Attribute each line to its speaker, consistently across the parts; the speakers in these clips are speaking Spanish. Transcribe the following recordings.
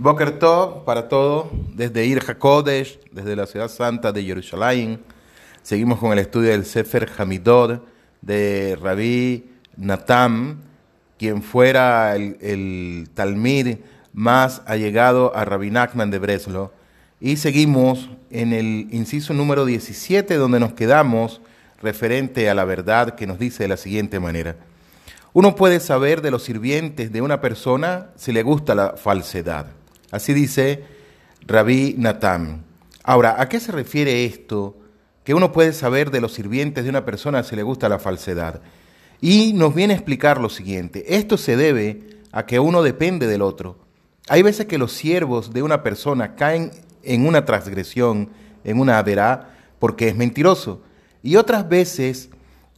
Speaker 1: Boker Tov para todo, desde Ir HaKodesh, desde la ciudad santa de Jerusalén. Seguimos con el estudio del Sefer Hamidod de Rabbi Natam, quien fuera el, el Talmid más allegado a Rabbi Nachman de Breslo. Y seguimos en el inciso número 17, donde nos quedamos referente a la verdad que nos dice de la siguiente manera. Uno puede saber de los sirvientes de una persona si le gusta la falsedad. Así dice Rabí Natán. Ahora, ¿a qué se refiere esto? Que uno puede saber de los sirvientes de una persona si le gusta la falsedad. Y nos viene a explicar lo siguiente. Esto se debe a que uno depende del otro. Hay veces que los siervos de una persona caen en una transgresión, en una verá, porque es mentiroso. Y otras veces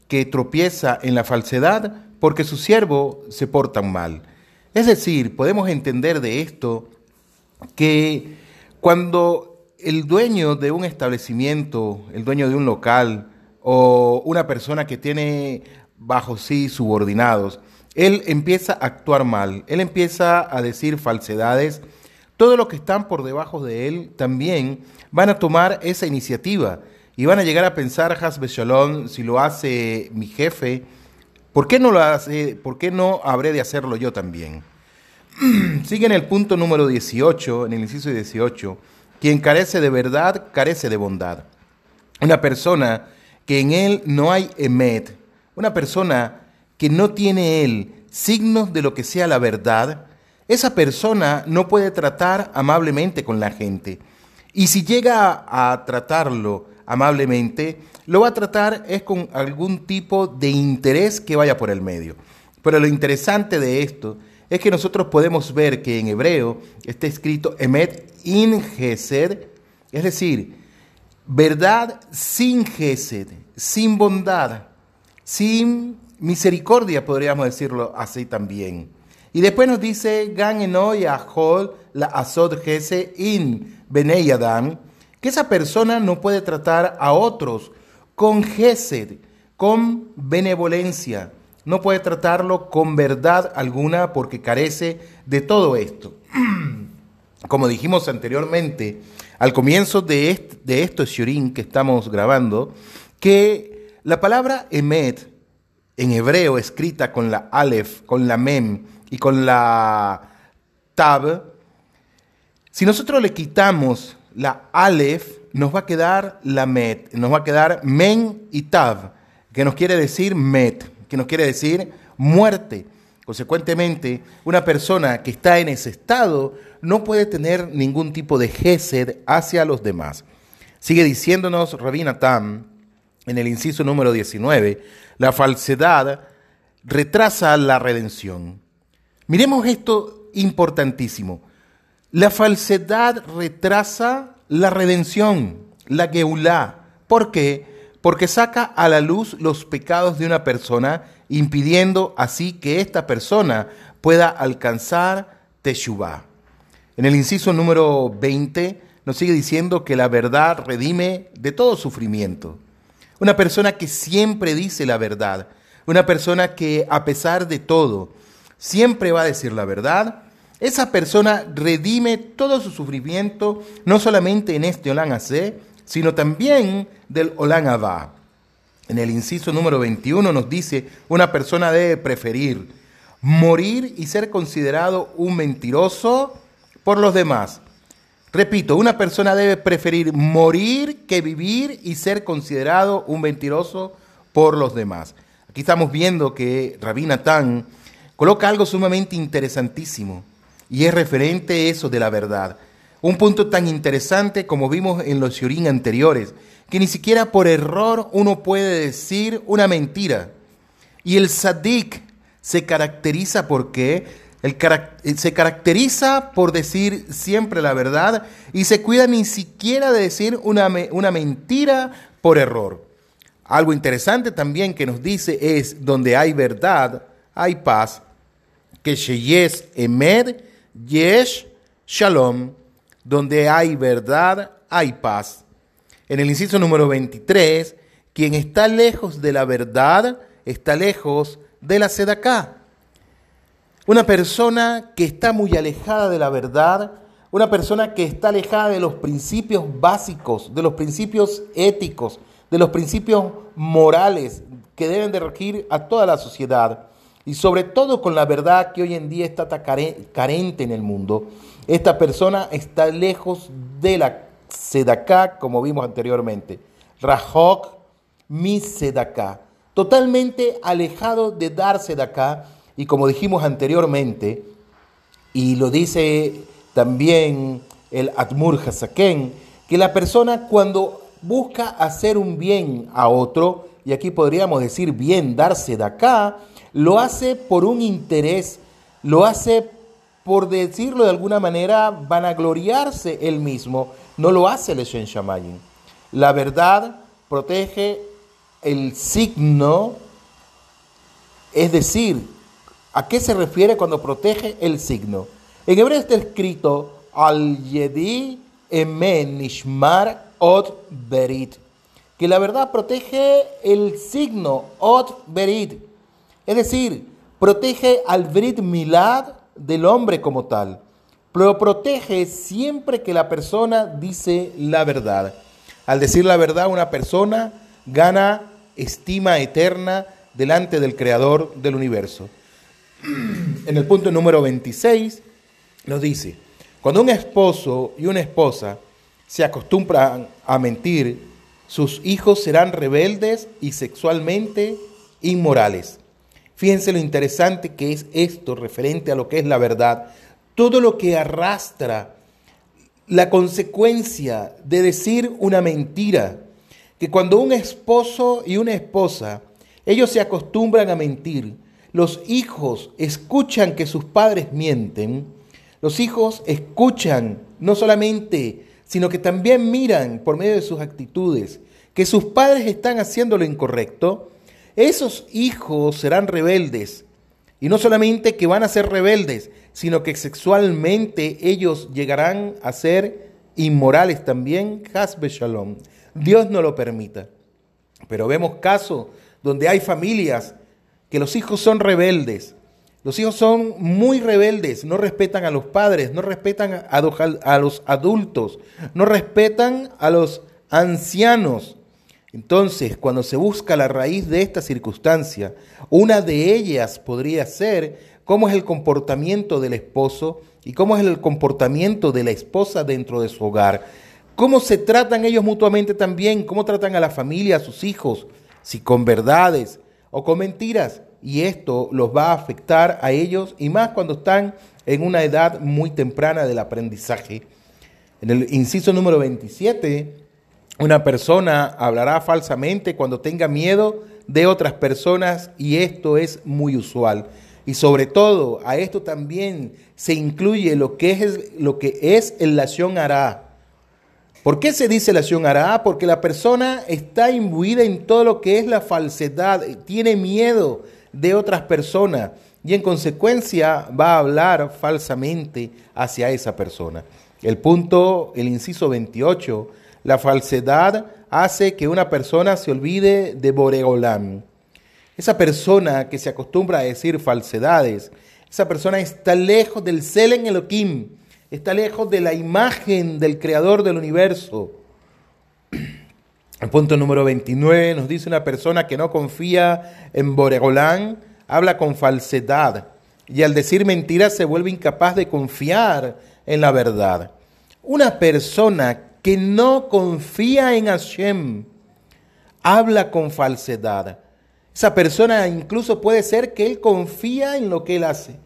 Speaker 1: que tropieza en la falsedad porque su siervo se porta mal. Es decir, podemos entender de esto que cuando el dueño de un establecimiento, el dueño de un local o una persona que tiene bajo sí subordinados, él empieza a actuar mal, él empieza a decir falsedades, todos los que están por debajo de él también van a tomar esa iniciativa y van a llegar a pensar, Hasbe Shalom, si lo hace mi jefe, ¿Por qué no lo hace? ¿Por qué no habré de hacerlo yo también? Sigue en el punto número 18, en el inciso 18. Quien carece de verdad, carece de bondad. Una persona que en él no hay emet, una persona que no tiene él signos de lo que sea la verdad, esa persona no puede tratar amablemente con la gente. Y si llega a tratarlo amablemente, lo va a tratar es con algún tipo de interés que vaya por el medio. Pero lo interesante de esto es que nosotros podemos ver que en hebreo está escrito emet in gesed, es decir, verdad sin gesed, sin bondad, sin misericordia, podríamos decirlo así también. Y después nos dice gan enoy ahol la asod gesed in benei adam, que esa persona no puede tratar a otros con gesed, con benevolencia. No puede tratarlo con verdad alguna porque carece de todo esto. Como dijimos anteriormente, al comienzo de, este, de estos shurim que estamos grabando, que la palabra emet en hebreo escrita con la alef, con la mem y con la tab, si nosotros le quitamos la Aleph, nos va a quedar la Met, nos va a quedar Men y Tav, que nos quiere decir Met, que nos quiere decir muerte. Consecuentemente, una persona que está en ese estado no puede tener ningún tipo de gesed hacia los demás. Sigue diciéndonos Rabina Tam en el inciso número 19, la falsedad retrasa la redención. Miremos esto importantísimo. La falsedad retrasa la redención, la geulá. ¿Por qué? Porque saca a la luz los pecados de una persona, impidiendo así que esta persona pueda alcanzar Teshuvah. En el inciso número 20 nos sigue diciendo que la verdad redime de todo sufrimiento. Una persona que siempre dice la verdad, una persona que a pesar de todo siempre va a decir la verdad, esa persona redime todo su sufrimiento, no solamente en este Olán AC, sino también del Olán Abba. En el inciso número 21 nos dice, una persona debe preferir morir y ser considerado un mentiroso por los demás. Repito, una persona debe preferir morir que vivir y ser considerado un mentiroso por los demás. Aquí estamos viendo que Rabina Tan coloca algo sumamente interesantísimo. Y es referente eso de la verdad. Un punto tan interesante como vimos en los Yorín anteriores, que ni siquiera por error uno puede decir una mentira. Y el sadik se caracteriza porque el, se caracteriza por decir siempre la verdad y se cuida ni siquiera de decir una, una mentira por error. Algo interesante también que nos dice es, donde hay verdad, hay paz, que Sheyes Emed Yesh Shalom, donde hay verdad, hay paz. En el inciso número 23, quien está lejos de la verdad está lejos de la sedacá. Una persona que está muy alejada de la verdad una persona que está alejada de los principios básicos, de los principios éticos, de los principios morales que deben de regir a toda la sociedad y sobre todo con la verdad que hoy en día está carente en el mundo. Esta persona está lejos de la sedaká, como vimos anteriormente. Rahok mi sedaká. Totalmente alejado de dar sedaká. Y como dijimos anteriormente, y lo dice también el Admur Hasaken, que la persona cuando busca hacer un bien a otro, y aquí podríamos decir bien, darse de acá, lo hace por un interés, lo hace por decirlo de alguna manera, van a gloriarse él mismo, no lo hace el Shen Shamayin. La verdad protege el signo, es decir, ¿a qué se refiere cuando protege el signo? En hebreo está escrito al yedi emen nishmar od berit, que la verdad protege el signo od berit, es decir, protege al berit milad del hombre como tal, pero protege siempre que la persona dice la verdad. Al decir la verdad, una persona gana estima eterna delante del Creador del universo. En el punto número 26 nos dice, cuando un esposo y una esposa se acostumbran a mentir, sus hijos serán rebeldes y sexualmente inmorales. Fíjense lo interesante que es esto referente a lo que es la verdad. Todo lo que arrastra la consecuencia de decir una mentira, que cuando un esposo y una esposa, ellos se acostumbran a mentir, los hijos escuchan que sus padres mienten, los hijos escuchan no solamente, sino que también miran por medio de sus actitudes que sus padres están haciendo lo incorrecto. Esos hijos serán rebeldes. Y no solamente que van a ser rebeldes, sino que sexualmente ellos llegarán a ser inmorales también. Hasbe Shalom. Dios no lo permita. Pero vemos casos donde hay familias que los hijos son rebeldes, los hijos son muy rebeldes, no respetan a los padres, no respetan a los adultos, no respetan a los ancianos. Entonces, cuando se busca la raíz de esta circunstancia, una de ellas podría ser cómo es el comportamiento del esposo y cómo es el comportamiento de la esposa dentro de su hogar. Cómo se tratan ellos mutuamente también, cómo tratan a la familia, a sus hijos, si con verdades o con mentiras y esto los va a afectar a ellos y más cuando están en una edad muy temprana del aprendizaje. En el inciso número 27, una persona hablará falsamente cuando tenga miedo de otras personas y esto es muy usual. Y sobre todo, a esto también se incluye lo que es, lo que es el lación hará. ¿Por qué se dice lación hará? Porque la persona está imbuida en todo lo que es la falsedad, tiene miedo de otras personas y en consecuencia va a hablar falsamente hacia esa persona. El punto, el inciso 28, la falsedad hace que una persona se olvide de Boreolam. Esa persona que se acostumbra a decir falsedades, esa persona está lejos del Selen Elohim, está lejos de la imagen del creador del universo. El punto número 29 nos dice una persona que no confía en Boregolán, habla con falsedad y al decir mentiras se vuelve incapaz de confiar en la verdad. Una persona que no confía en Hashem habla con falsedad. Esa persona incluso puede ser que él confía en lo que él hace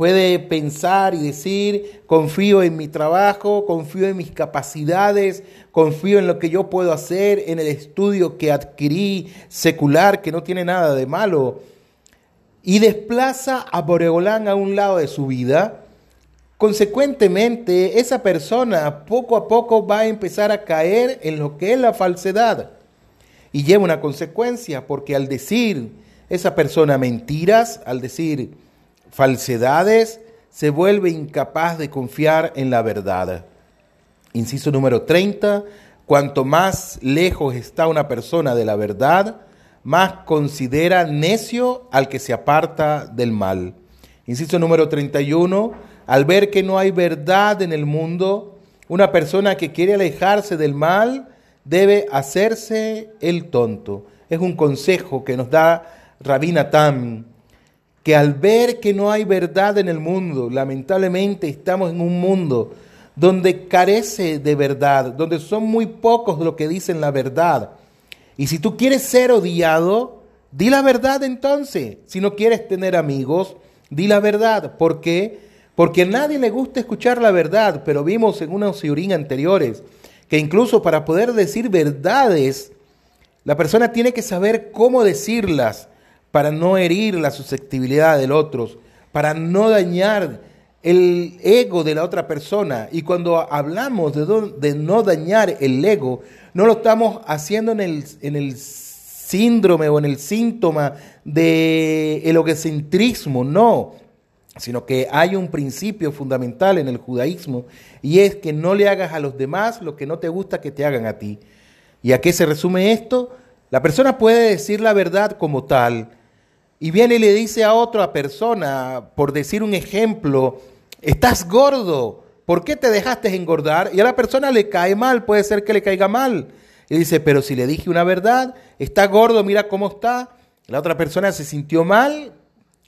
Speaker 1: Puede pensar y decir, confío en mi trabajo, confío en mis capacidades, confío en lo que yo puedo hacer, en el estudio que adquirí secular, que no tiene nada de malo, y desplaza a Boregolán a un lado de su vida, consecuentemente esa persona poco a poco va a empezar a caer en lo que es la falsedad. Y lleva una consecuencia, porque al decir esa persona mentiras, al decir falsedades, se vuelve incapaz de confiar en la verdad. Inciso número 30, cuanto más lejos está una persona de la verdad, más considera necio al que se aparta del mal. Inciso número 31, Al ver que no hay verdad en el mundo, una persona que quiere alejarse del mal debe hacerse el tonto. Es un consejo que nos da Rabina Tam, que al ver que no hay verdad en el mundo, lamentablemente estamos en un mundo donde carece de verdad, donde son muy pocos los que dicen la verdad. Y si tú quieres ser odiado, di la verdad entonces. Si no quieres tener amigos, di la verdad. ¿Por qué? Porque a nadie le gusta escuchar la verdad, pero vimos en unos siurín anteriores que incluso para poder decir verdades, la persona tiene que saber cómo decirlas para no herir la susceptibilidad del otro, para no dañar el ego de la otra persona. Y cuando hablamos de, no dañar el ego, no lo estamos haciendo en el, síndrome o en el síntoma de egocentrismo, no, sino que hay un principio fundamental en el judaísmo y es que no le hagas a los demás lo que no te gusta que te hagan a ti. ¿Y a qué se resume esto? La persona puede decir la verdad como tal y viene y le dice a otra persona, por decir un ejemplo, estás gordo, ¿por qué te dejaste engordar? Y a la persona le cae mal, puede ser que le caiga mal. Y dice, pero si le dije una verdad, está gordo, mira cómo está. La otra persona se sintió mal,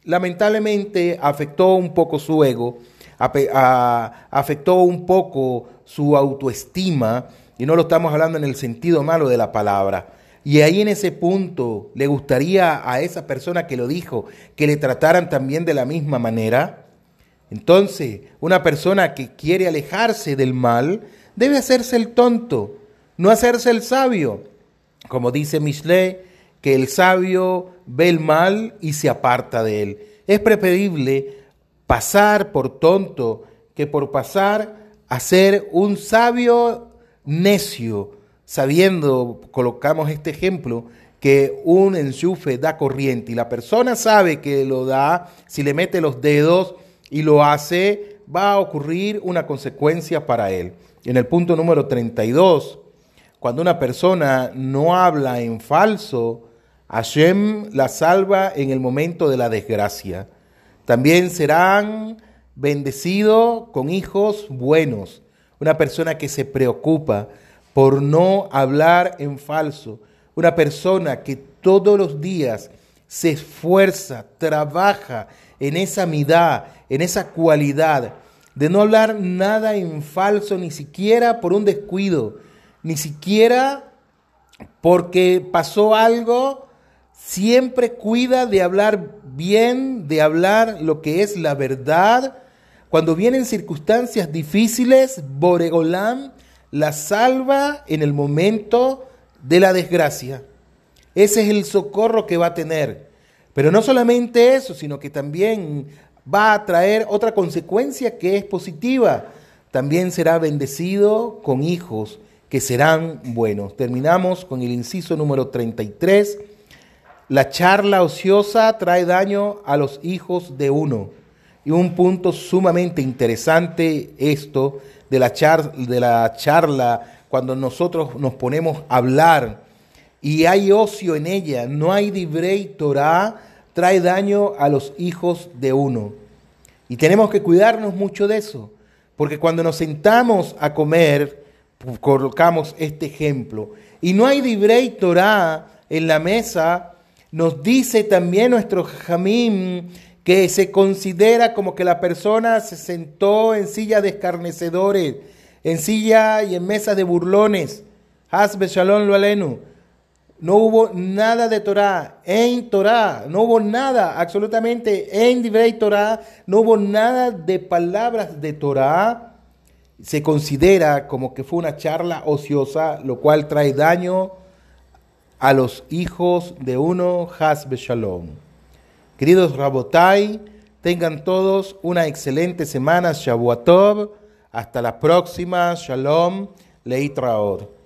Speaker 1: lamentablemente afectó un poco su ego, afectó un poco su autoestima, y no lo estamos hablando en el sentido malo de la palabra. Y ahí en ese punto le gustaría a esa persona que lo dijo que le trataran también de la misma manera. Entonces, una persona que quiere alejarse del mal debe hacerse el tonto, no hacerse el sabio. Como dice Michelet, que el sabio ve el mal y se aparta de él. Es preferible pasar por tonto que por pasar a ser un sabio necio, sabiendo, colocamos este ejemplo, que un enchufe da corriente y la persona sabe que lo da si le mete los dedos y lo hace, va a ocurrir una consecuencia para él. En el punto número 32, cuando una persona no habla en falso, Hashem la salva en el momento de la desgracia. También serán bendecidos con hijos buenos. Una persona que se preocupa por no hablar en falso. Una persona que todos los días se esfuerza, trabaja en esa midá, en esa cualidad de no hablar nada en falso, ni siquiera por un descuido, ni siquiera porque pasó algo, siempre cuida de hablar bien, de hablar lo que es la verdad. Cuando vienen circunstancias difíciles, Boregolán la salva en el momento de la desgracia. Ese es el socorro que va a tener. Pero no solamente eso, sino que también va a traer otra consecuencia que es positiva. También será bendecido con hijos que serán buenos. Terminamos con el inciso número 33. La charla ociosa trae daño a los hijos de uno. Y un punto sumamente interesante esto de la, de la charla cuando nosotros nos ponemos a hablar y hay ocio en ella, no hay libre Torah, trae daño a los hijos de uno. Y tenemos que cuidarnos mucho de eso, porque cuando nos sentamos a comer, colocamos este ejemplo, y no hay libre Torah en la mesa, nos dice también nuestro jamín que se considera como que la persona se sentó en silla de escarnecedores, en silla y en mesa de burlones. Hasbe shalom lo alenu no hubo nada de Torah, en Torah, no hubo nada, absolutamente en Divrei Torah, no hubo nada de palabras de Torah. Se considera como que fue una charla ociosa, lo cual trae daño a los hijos de uno, Hasbe Shalom. Queridos Rabotai, tengan todos una excelente semana, Shavuatov. Hasta la próxima, Shalom, Leitraor.